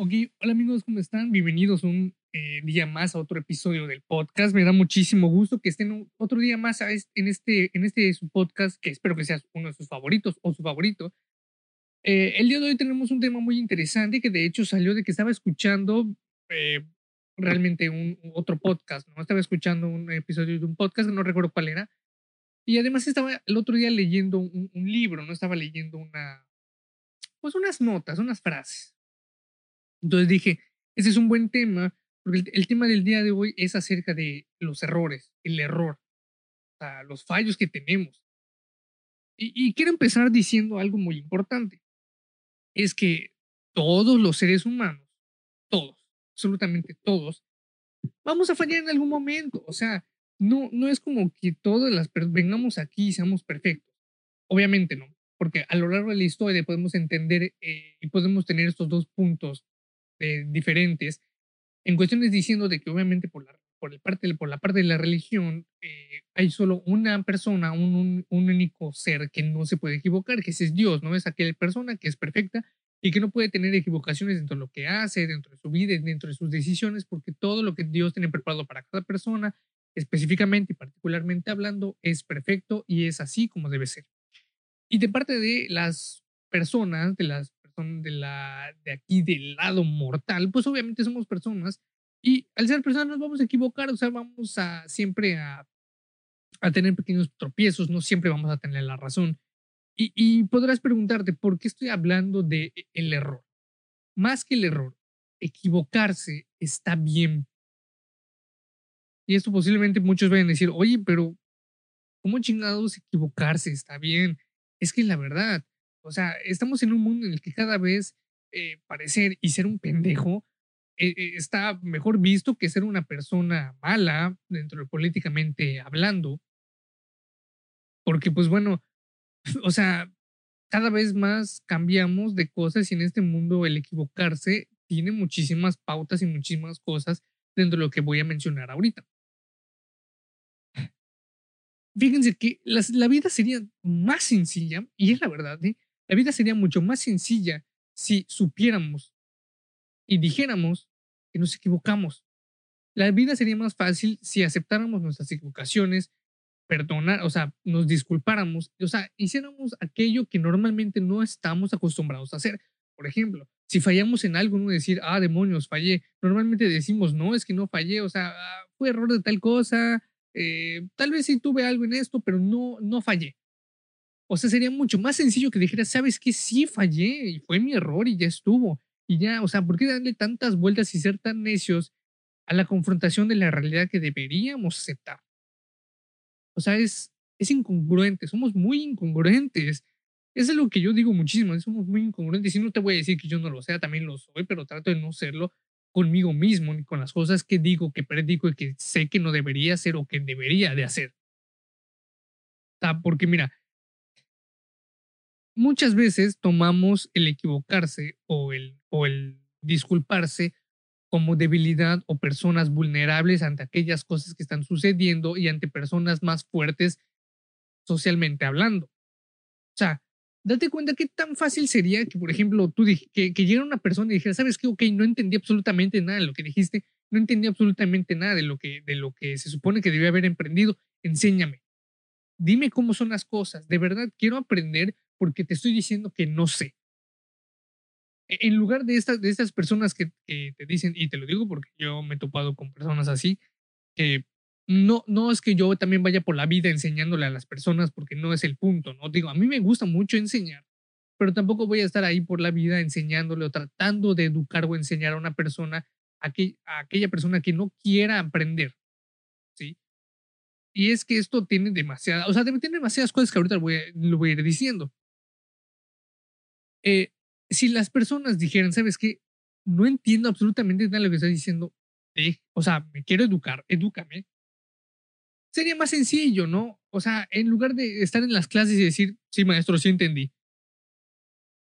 Ok, hola amigos, ¿cómo están? Bienvenidos un eh, día más a otro episodio del podcast. Me da muchísimo gusto que estén otro día más en este, en este su podcast, que espero que sea uno de sus favoritos o su favorito. Eh, el día de hoy tenemos un tema muy interesante que de hecho salió de que estaba escuchando eh, realmente un otro podcast, ¿no? Estaba escuchando un episodio de un podcast, no recuerdo cuál era. Y además estaba el otro día leyendo un, un libro, ¿no? Estaba leyendo una, pues unas notas, unas frases. Entonces dije, ese es un buen tema, porque el, tema del día de hoy es acerca de los errores, el error, los fallos que tenemos. Y, quiero empezar diciendo algo muy importante. Es que todos los seres humanos, todos, absolutamente todos, vamos a fallar en algún momento. O sea, no, no es como que todas las vengamos aquí y seamos perfectos. Obviamente no, porque a lo largo de la historia podemos entender eh, y podemos tener estos dos puntos eh, diferentes en cuestiones diciendo de que obviamente por la, por, el parte, por la parte de la religión eh, hay solo una persona, un, un, único ser que no se puede equivocar, que es Dios, ¿no? Es aquella persona que es perfecta y que no puede tener equivocaciones dentro de lo que hace, dentro de su vida, dentro de sus decisiones, porque todo lo que Dios tiene preparado para cada persona, específicamente y particularmente hablando, es perfecto y es así como debe ser. Y de parte de las personas, de las de, la, de aquí del lado mortal, pues obviamente somos personas y al ser personas nos vamos a equivocar, o sea, vamos a siempre a, a tener pequeños tropiezos, no siempre vamos a tener la razón. Y, y podrás preguntarte, ¿por qué estoy hablando de e, el error? Más que el error, equivocarse está bien. Y esto posiblemente muchos vayan a decir, oye, pero ¿cómo chingados equivocarse está bien? Es que la verdad, o sea, estamos en un mundo en el que cada vez eh, parecer y ser un pendejo eh, eh, está mejor visto que ser una persona mala dentro de políticamente hablando. Porque, pues bueno, o sea, cada vez más cambiamos de cosas y en este mundo el equivocarse tiene muchísimas pautas y muchísimas cosas dentro de lo que voy a mencionar ahorita. Fíjense que la vida sería más sencilla, y es la verdad, ¿eh? La vida sería mucho más sencilla si supiéramos y dijéramos que nos equivocamos. La vida sería más fácil si aceptáramos nuestras equivocaciones, perdonar, o sea, nos disculpáramos, o sea, hiciéramos aquello que normalmente no estamos acostumbrados a hacer. Por ejemplo, si fallamos en algo, no decir, ah, demonios, fallé. Normalmente decimos, no, es que no fallé, o sea, ah, fue error de tal cosa, eh, tal vez sí tuve algo en esto, pero no, no fallé. O sea, sería mucho más sencillo que dijera, sabes que sí fallé y fue mi error y ya estuvo. Y ya, o sea, ¿por qué darle tantas vueltas y ser tan necios a la confrontación de la realidad que deberíamos aceptar? O sea, es, es incongruente, somos muy incongruentes. Eso es lo que yo digo muchísimo, somos muy incongruentes. Y no te voy a decir que yo no lo sea, también lo soy, pero trato de no serlo conmigo mismo ni con las cosas que digo, que predico y que sé que no debería hacer o que debería de hacer. O sea, porque mira, muchas veces tomamos el equivocarse o el, o el disculparse como debilidad o personas vulnerables ante aquellas cosas que están sucediendo y ante personas más fuertes socialmente hablando. O sea, date cuenta qué tan fácil sería que, por ejemplo, tú que, que llegara una persona y dijera, ¿sabes qué? Ok, no entendí absolutamente nada de lo que dijiste, no entendí absolutamente nada de lo que, de lo que se supone que debía haber emprendido, enséñame. Dime cómo son las cosas. De verdad, quiero aprender porque te estoy diciendo que no sé. E, en lugar de estas, de estas personas que, que te dicen, y te lo digo porque yo me he topado con personas así, que no, no es que yo también vaya por la vida enseñándole a las personas porque no es el punto, ¿no? Digo, a mí me gusta mucho enseñar, pero tampoco voy a estar ahí por la vida enseñándole o tratando de educar o enseñar a una persona, a, a aquella persona que no quiera aprender, ¿sí? Y es que esto tiene demasiadas, o sea, tener demasiadas cosas que ahorita lo voy, lo voy a ir diciendo. Eh, si las personas dijeran, ¿sabes qué? No entiendo absolutamente nada de lo que estás diciendo. o sea, me quiero educar, edúcame. Sería más sencillo, ¿no? O sea, en lugar de estar en las clases y decir, sí, maestro, sí entendí.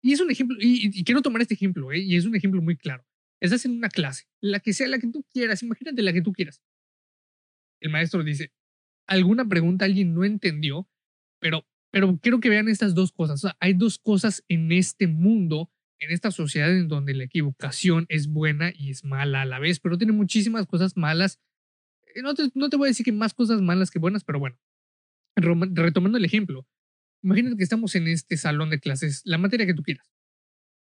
Y es un ejemplo, y, quiero tomar este ejemplo, ¿eh? y es un ejemplo muy claro. Estás en una clase, la que sea la que tú quieras, imagínate la que tú quieras. El maestro dice, alguna pregunta alguien no entendió, pero pero quiero que vean estas dos cosas. hay dos cosas en este mundo en esta sociedad en donde la equivocación es buena y es mala a la vez, pero tiene muchísimas cosas malas. Eh, no te, no te voy a decir que más cosas malas que buenas, pero bueno, retomando el ejemplo, imagínate que estamos en este salón de clases, la materia que tú quieras.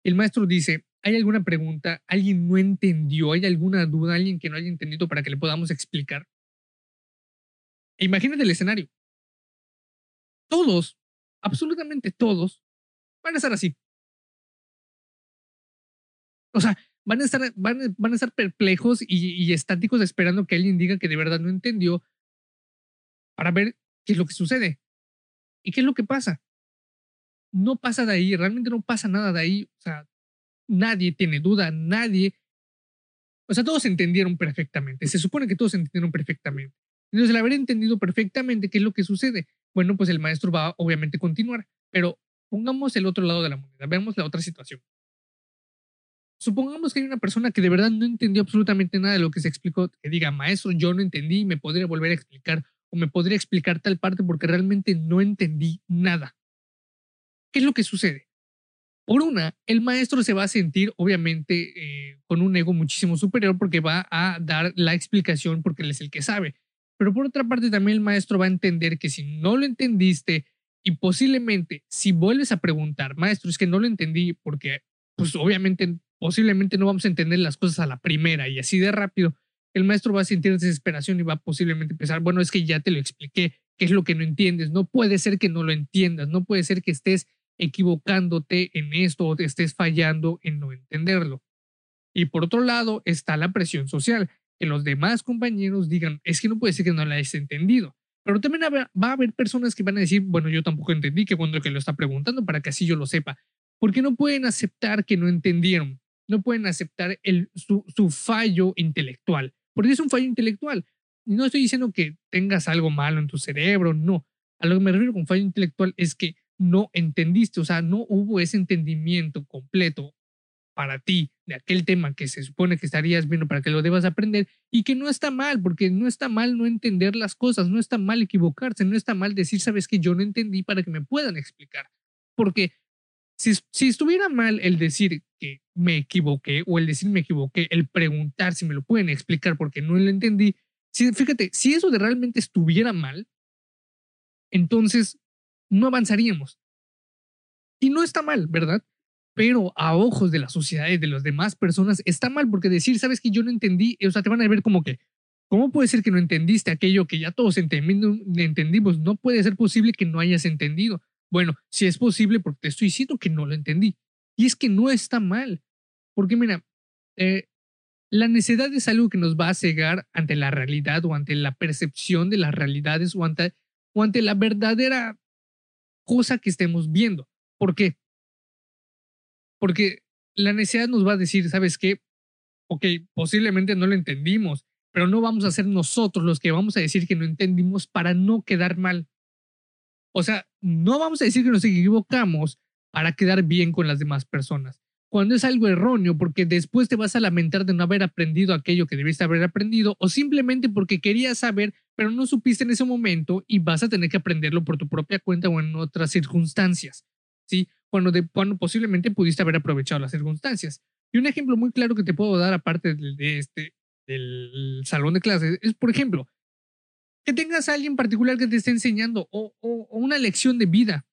El maestro dice, ¿hay alguna pregunta? ¿Alguien no entendió? ¿Hay alguna duda? ¿Alguien que no haya entendido para que le podamos explicar? E imagínate el escenario. Todos, absolutamente todos, van a estar así. O sea, van a estar, van, van a estar perplejos y, estáticos esperando que alguien diga que de verdad no entendió para ver qué es lo que sucede. ¿Y qué es lo que pasa? No pasa de ahí, realmente no pasa nada de ahí. O sea, nadie tiene duda, nadie. O sea, todos entendieron perfectamente. Se supone que todos entendieron perfectamente. Entonces, al haber entendido perfectamente qué es lo que sucede, bueno, pues el maestro va obviamente a continuar. Pero pongamos el otro lado de la moneda, veamos la otra situación. Supongamos que hay una persona que de verdad no entendió absolutamente nada de lo que se explicó, que diga, maestro, yo no entendí, me podría volver a explicar o me podría explicar tal parte porque realmente no entendí nada. ¿Qué es lo que sucede? Por una, el maestro se va a sentir obviamente eh, con un ego muchísimo superior porque va a dar la explicación porque él es el que sabe. Pero por otra parte también el maestro va a entender que si no lo entendiste y posiblemente si vuelves a preguntar, maestro, es que no lo entendí porque pues obviamente posiblemente no vamos a entender las cosas a la primera y así de rápido, el maestro va a sentir desesperación y va a posiblemente pensar, bueno, es que ya te lo expliqué, ¿qué es lo que no entiendes? No puede ser que no lo entiendas, no puede ser que estés equivocándote en esto o te estés fallando en no entenderlo. Y por otro lado está la presión social, que los demás compañeros digan, es que no puede ser que no la hayas entendido. Pero también va a haber personas que van a decir, bueno, yo tampoco entendí, qué bueno que lo está preguntando para que así yo lo sepa. Porque no pueden aceptar que no entendieron no pueden aceptar el, su, su fallo intelectual, porque es un fallo intelectual. No estoy diciendo que tengas algo malo en tu cerebro, no. A lo que me refiero con fallo intelectual es que no entendiste, o sea, no hubo ese entendimiento completo para ti de aquel tema que se supone que estarías viendo para que lo debas aprender y que no está mal, porque no está mal no entender las cosas, no está mal equivocarse, no está mal decir, sabes que yo no entendí para que me puedan explicar, porque si, estuviera mal el decir que me equivoqué o el decir me equivoqué, el preguntar si me lo pueden explicar porque no lo entendí, si, fíjate, si eso de realmente estuviera mal, entonces no avanzaríamos. Y no está mal, ¿verdad? Pero a ojos de la sociedad y de las demás personas está mal porque decir, sabes que yo no entendí, o sea, te van a ver como que, ¿cómo puede ser que no entendiste aquello que ya todos entendimos? No puede ser posible que no hayas entendido. Bueno, si es posible, porque te estoy diciendo que no lo entendí. Y es que no está mal. Porque mira, eh, la necedad es algo que nos va a cegar ante la realidad o ante la percepción de las realidades o ante, o ante la verdadera cosa que estemos viendo. ¿Por qué? Porque la necesidad nos va a decir, ¿sabes qué? Ok, posiblemente no lo entendimos, pero no vamos a ser nosotros los que vamos a decir que no entendimos para no quedar mal. O sea, no vamos a decir que nos equivocamos para quedar bien con las demás personas. Cuando es algo erróneo, porque después te vas a lamentar de no haber aprendido aquello que debiste haber aprendido, o simplemente porque querías saber, pero no supiste en ese momento y vas a tener que aprenderlo por tu propia cuenta o en otras circunstancias. ¿Sí? Cuando, de, cuando posiblemente pudiste haber aprovechado las circunstancias. Y un ejemplo muy claro que te puedo dar, aparte de este, del salón de clases, es, por ejemplo, que tengas a alguien particular que te esté enseñando o, o, una lección de vida.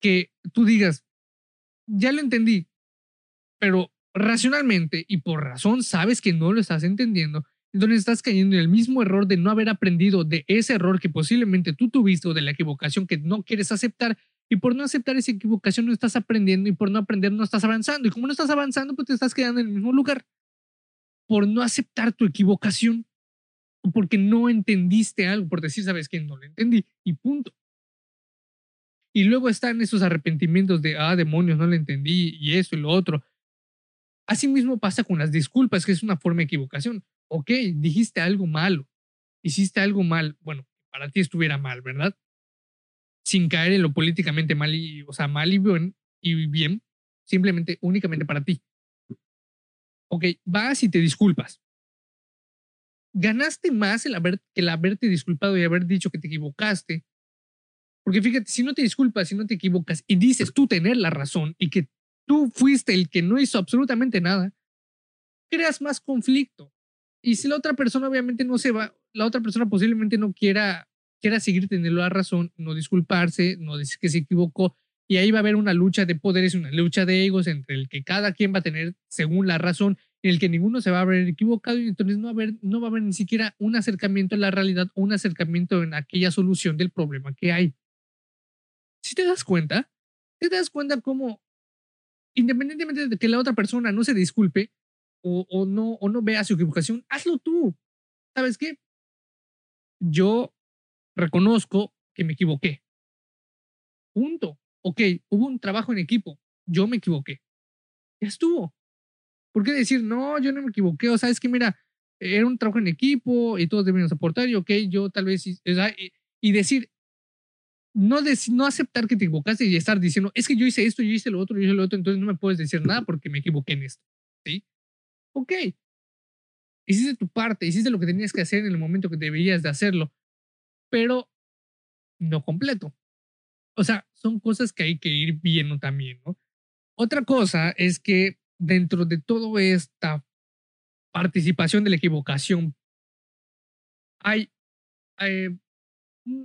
Que tú digas, ya lo entendí, pero racionalmente y por razón sabes que no lo estás entendiendo, entonces estás cayendo en el mismo error de no haber aprendido de ese error que posiblemente tú tuviste o de la equivocación que no quieres aceptar y por no aceptar esa equivocación no estás aprendiendo y por no aprender no estás avanzando y como no estás avanzando pues te estás quedando en el mismo lugar por no aceptar tu equivocación porque no entendiste algo, por decir, sabes que no lo entendí y punto. Y luego están esos arrepentimientos de, ah, demonios, no lo entendí y eso y lo otro. Asimismo pasa con las disculpas, que es una forma de equivocación. Ok, dijiste algo malo, hiciste algo mal, bueno, para ti estuviera mal, ¿verdad? Sin caer en lo políticamente mal y, o sea, mal y bien, y bien, simplemente, únicamente para ti. Ok, vas y te disculpas ganaste más el haber, el haberte disculpado y haber dicho que te equivocaste Porque fíjate, si no te disculpas, si no te equivocas y dices tú tener la razón y que tú fuiste el que no hizo absolutamente nada, creas más conflicto. Y si la otra persona obviamente no se va, la otra persona posiblemente no quiera, quiera seguir teniendo la razón, no disculparse, no decir que se equivocó, y ahí va a haber una lucha de poderes, una lucha de egos entre el que cada quien va a tener según la razón, en el que ninguno se va a haber equivocado y entonces no va a haber, no va a haber ni siquiera un acercamiento en la realidad un acercamiento en aquella solución del problema que hay. Si te das cuenta, te das cuenta cómo, independientemente de que la otra persona no se disculpe o, o no, o no vea su equivocación, hazlo tú. ¿Sabes qué? Yo reconozco que me equivoqué. Punto ok, hubo un trabajo en equipo, yo me equivoqué. Ya estuvo. ¿Por qué decir, no, yo no me equivoqué? O sea, es que mira, era un trabajo en equipo y todos debemos aportar y ok, yo tal vez, y, decir, no, no aceptar que te equivocaste y estar diciendo, es que yo hice esto, yo hice lo otro, yo hice lo otro, entonces no me puedes decir nada porque me equivoqué en esto. ¿Sí? Ok. Hiciste tu parte, hiciste lo que tenías que hacer en el momento que deberías de hacerlo, pero no completo. O sea, son cosas que hay que ir viendo también, ¿no? Otra cosa es que dentro de toda esta participación de la equivocación, hay, mm,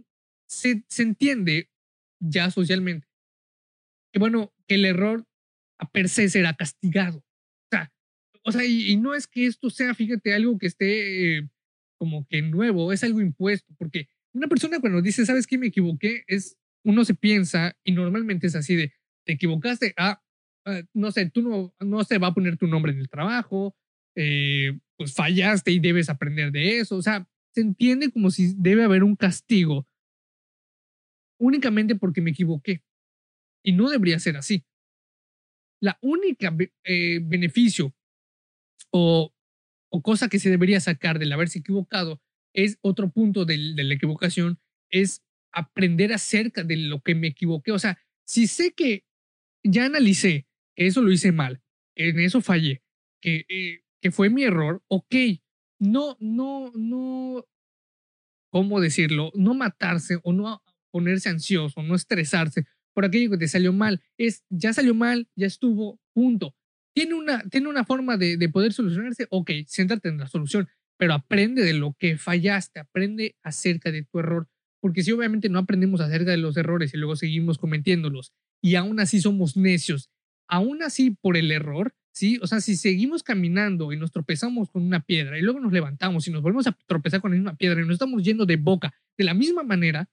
se, se entiende ya socialmente que, bueno, que el error a per se será castigado. O sea, y, no es que esto sea, fíjate, algo que esté eh, como que nuevo, es algo impuesto, porque una persona cuando dice, ¿sabes qué? Me equivoqué, es uno se piensa y normalmente es así de, te equivocaste, ah, ah, no sé, tú no, no se va a poner tu nombre en el trabajo, eh, pues fallaste y debes aprender de eso, o sea, se entiende como si debe haber un castigo únicamente porque me equivoqué y no debería ser así. La única eh, beneficio o, o cosa que se debería sacar del haberse equivocado es otro punto de la equivocación, es aprender acerca de lo que me equivoqué. O sea, si sé que ya analicé que eso lo hice mal, en eso fallé, que, eh, que fue mi error, ok, no, no, no, ¿cómo decirlo? No matarse o no ponerse ansioso, no estresarse por aquello que te salió mal. Es, ya salió mal, ya estuvo, punto. Tiene una, tiene una forma de, de poder solucionarse, ok, siéntate en la solución, pero aprende de lo que fallaste, aprende acerca de tu error porque si obviamente no aprendemos acerca de los errores y luego seguimos cometiéndolos y aún así somos necios, aún así por el error, ¿sí? O sea, si seguimos caminando y nos tropezamos con una piedra y luego nos levantamos y nos volvemos a tropezar con la misma piedra y nos estamos yendo de boca de la misma manera,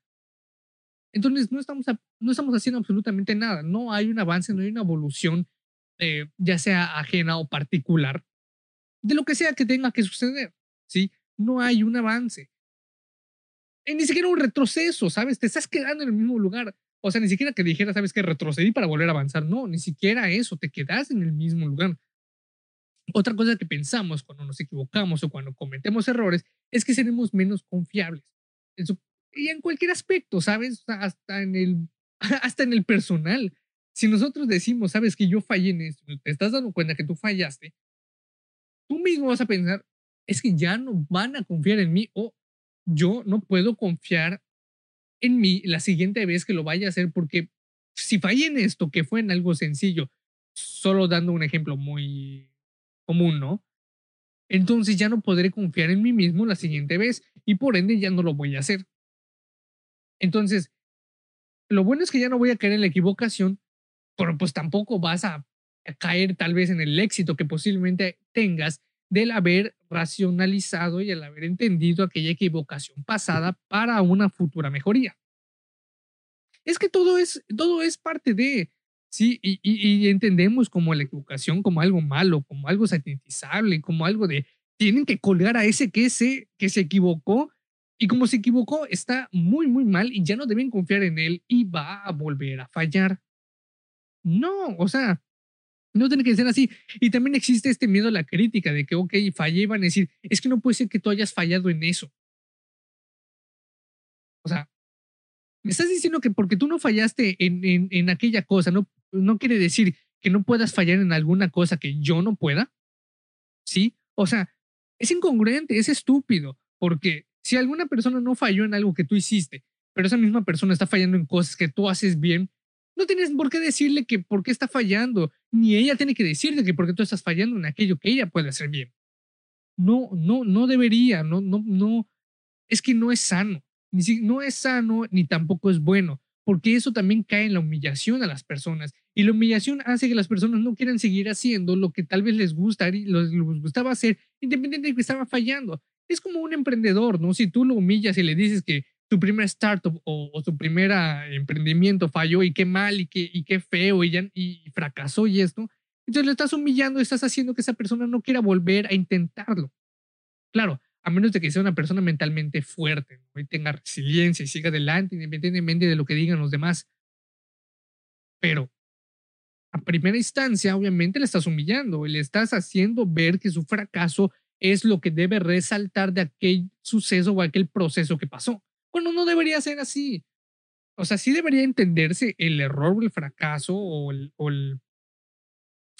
entonces no estamos, no estamos haciendo absolutamente nada. No hay un avance, no hay una evolución, eh, ya sea ajena o particular, de lo que sea que tenga que suceder, ¿sí? No hay un avance ni siquiera un retroceso, ¿sabes? Te estás quedando en el mismo lugar. O sea, ni siquiera que dijera, ¿sabes qué? Retrocedí para volver a avanzar. No, ni siquiera eso, te quedas en el mismo lugar. Otra cosa que pensamos cuando nos equivocamos o cuando cometemos errores es que seremos menos confiables. y en cualquier aspecto, ¿sabes? Hasta en el, hasta en el personal. Si nosotros decimos, sabes que yo fallé en esto, te estás dando cuenta que tú fallaste, tú mismo vas a pensar, es que ya no van a confiar en mí o yo no puedo confiar en mí la siguiente vez que lo vaya a hacer porque si fallé en esto, que fue en algo sencillo, solo dando un ejemplo muy común, ¿no? Entonces ya no podré confiar en mí mismo la siguiente vez y por ende ya no lo voy a hacer. Entonces, lo bueno es que ya no voy a caer en la equivocación, pero pues tampoco vas a caer tal vez en el éxito que posiblemente tengas del haber racionalizado y el haber entendido aquella equivocación pasada para una futura mejoría. Es que todo es, todo es parte de, sí, y, y, entendemos como la equivocación como algo malo, como algo satisfactorio, como algo de, tienen que colgar a ese que se, que se equivocó y como se equivocó está muy, muy mal y ya no deben confiar en él y va a volver a fallar. No, o sea, no tiene que ser así. Y también existe este miedo a la crítica de que, ok, fallé y van a decir, es que no puede ser que tú hayas fallado en eso. O sea, me estás diciendo que porque tú no fallaste en, en, en aquella cosa, no, no quiere decir que no puedas fallar en alguna cosa que yo no pueda. ¿Sí? O sea, es incongruente, es estúpido, porque si alguna persona no falló en algo que tú hiciste, pero esa misma persona está fallando en cosas que tú haces bien, no tienes por qué decirle que por qué está fallando, ni ella tiene que decirte que por qué tú estás fallando en aquello que ella puede hacer bien. No, no, no debería, no, no, no, es que no es sano, ni si, no es sano ni tampoco es bueno, porque eso también cae en la humillación a las personas y la humillación hace que las personas no quieran seguir haciendo lo que tal vez les gusta, les gustaba hacer, independientemente de que estaba fallando. Es como un emprendedor, ¿no? Si tú lo humillas y le dices que tu primer startup o, o, tu primer emprendimiento falló y qué mal y qué, y qué feo y, ya, y fracasó y esto, entonces le estás humillando y estás haciendo que esa persona no quiera volver a intentarlo. Claro, a menos de que sea una persona mentalmente fuerte y tenga resiliencia y siga adelante independientemente de lo que digan los demás. Pero a primera instancia, obviamente le estás humillando y le estás haciendo ver que su fracaso es lo que debe resaltar de aquel suceso o aquel proceso que pasó. Bueno, no debería ser así. O sea, sí debería entenderse el error o el fracaso o el, o el,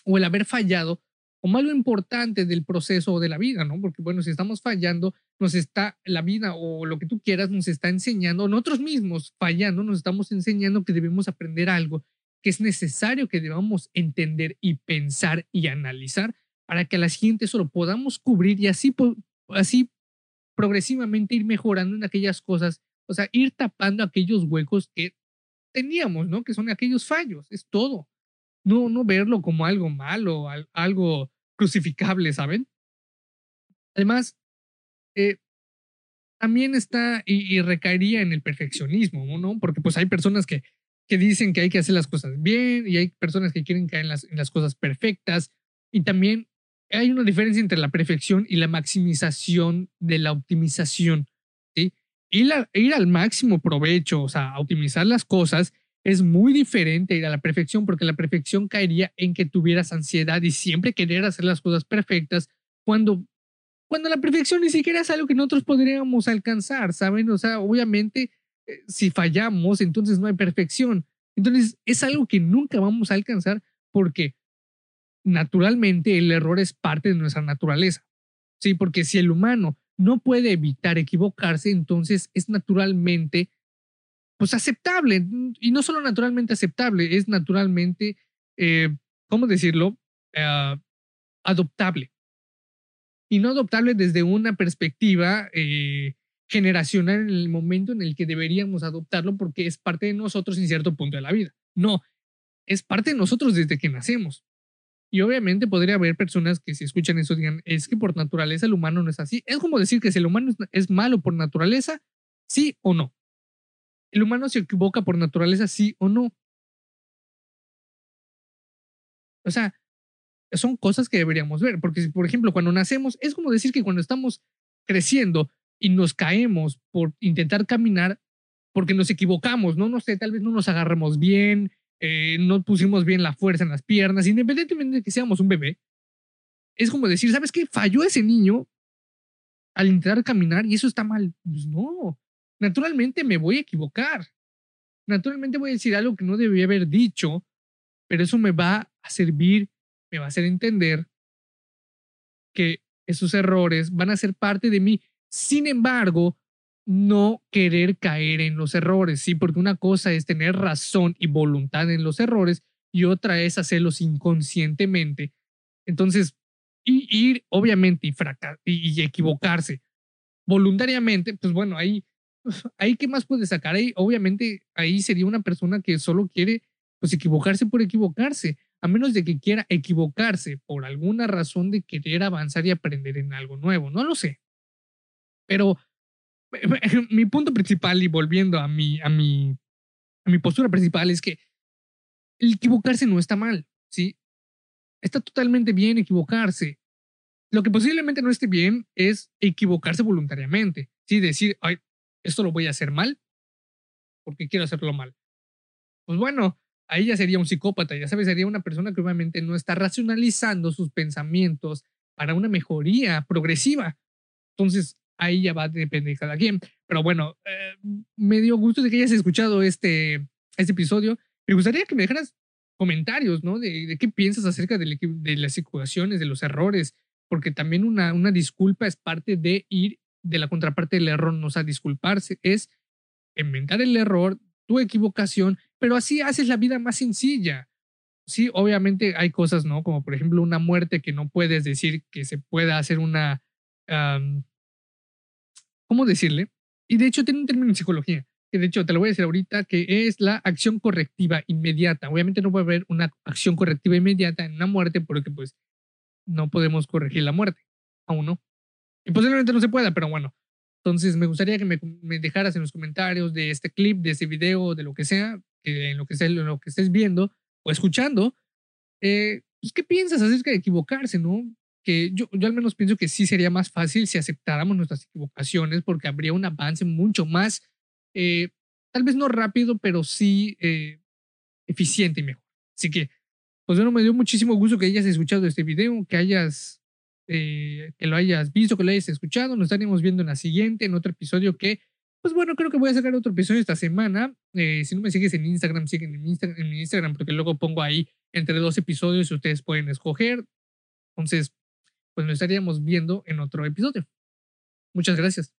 o el haber fallado como algo importante del proceso de la vida, ¿no? Porque, bueno, si estamos fallando, nos está la vida o lo que tú quieras nos está enseñando, nosotros mismos fallando, nos estamos enseñando que debemos aprender algo que es necesario que debamos entender y pensar y analizar para que a la siguiente solo podamos cubrir y así, así progresivamente ir mejorando en aquellas cosas, o sea, ir tapando aquellos huecos que teníamos, ¿no? Que son aquellos fallos, es todo. No, no verlo como algo malo, algo crucificable, ¿saben? Además, eh, también está y, recaería en el perfeccionismo, ¿no? Porque pues hay personas que, que dicen que hay que hacer las cosas bien y hay personas que quieren caer en en las cosas perfectas y también hay una diferencia entre la perfección y la maximización de la optimización. ¿sí? Ir, al máximo provecho, o sea, optimizar las cosas, es muy diferente ir a la perfección, porque la perfección caería en que tuvieras ansiedad y siempre querer hacer las cosas perfectas cuando, cuando la perfección ni siquiera es algo que nosotros podríamos alcanzar, ¿saben? O sea, obviamente, eh, si fallamos, entonces no hay perfección. Entonces, es algo que nunca vamos a alcanzar porque naturalmente el error es parte de nuestra naturaleza. Sí, porque si el humano no puede evitar equivocarse, entonces es naturalmente, pues aceptable. Y no solo naturalmente aceptable, es naturalmente, eh, ¿cómo decirlo? Eh, adoptable. Y no adoptable desde una perspectiva eh, generacional en el momento en el que deberíamos adoptarlo porque es parte de nosotros en cierto punto de la vida. No, es parte de nosotros desde que nacemos. Y obviamente podría haber personas que si escuchan eso digan, es que por naturaleza el humano no es así. Es como decir que si el humano es malo por naturaleza, sí o no. El humano se equivoca por naturaleza, sí o no. O sea, son cosas que deberíamos ver, porque por ejemplo, cuando nacemos, es como decir que cuando estamos creciendo y nos caemos por intentar caminar, porque nos equivocamos, no, no sé, tal vez no nos agarramos bien, eh, no pusimos bien la fuerza en las piernas, independientemente de que seamos un bebé, es como decir, ¿sabes qué? Falló ese niño al intentar caminar y eso está mal. Pues no, naturalmente me voy a equivocar. Naturalmente voy a decir algo que no debía haber dicho, pero eso me va a servir, me va a hacer entender que esos errores van a ser parte de mí. Sin embargo, no querer caer en los errores, ¿sí? Porque una cosa es tener razón y voluntad en los errores y otra es hacerlos inconscientemente. Entonces, ir obviamente y, y, equivocarse voluntariamente, pues bueno, ahí, ahí qué más puede sacar ahí, obviamente ahí sería una persona que solo quiere pues equivocarse por equivocarse, a menos de que quiera equivocarse por alguna razón de querer avanzar y aprender en algo nuevo, no lo sé. Pero mi punto principal y volviendo a mi, a mi, a mi postura principal es que el equivocarse no está mal, ¿sí? Está totalmente bien equivocarse. Lo que posiblemente no esté bien es equivocarse voluntariamente, ¿sí? Decir, ay, esto lo voy a hacer mal porque quiero hacerlo mal. Pues bueno, ahí ya sería un psicópata, ya sabes, sería una persona que obviamente no está racionalizando sus pensamientos para una mejoría progresiva. Entonces, ahí ya va a depender de cada quien. Pero bueno, eh, me dio gusto de que hayas escuchado este, este episodio. Me gustaría que me dejaras comentarios, ¿no? De, qué piensas acerca de, las equivocaciones, de los errores, porque también una, una disculpa es parte de ir de la contraparte del error, no o sea, disculparse es inventar el error, tu equivocación, pero así haces la vida más sencilla. Sí, obviamente hay cosas, ¿no? Como por ejemplo una muerte que no puedes decir que se pueda hacer una... ¿Cómo decirle? Y de hecho tiene un término en psicología, que de hecho te lo voy a decir ahorita, que es la acción correctiva inmediata. Obviamente no puede haber una acción correctiva inmediata en una muerte porque pues no podemos corregir la muerte, aún no. Y posiblemente no se pueda, pero bueno. Entonces me gustaría que me, dejaras en los comentarios de este clip, de este video, de lo que sea, que en lo que, en lo que estés viendo o escuchando, eh, pues, ¿qué piensas acerca de equivocarse, no? Que yo, yo al menos pienso que sí sería más fácil si aceptáramos nuestras equivocaciones porque habría un avance mucho más, eh, tal vez no rápido, pero sí eh, eficiente y mejor. Así que, pues bueno, me dio muchísimo gusto que hayas escuchado este video, que hayas, que lo hayas visto, que lo hayas escuchado. Nos estaremos viendo en la siguiente, en otro episodio que pues bueno, creo que voy a sacar otro episodio esta semana. Eh, si no me sigues en Instagram, siguen en, en mi Instagram porque luego pongo ahí entre dos episodios y ustedes pueden escoger. Entonces, pues nos estaríamos viendo en otro episodio. Muchas gracias.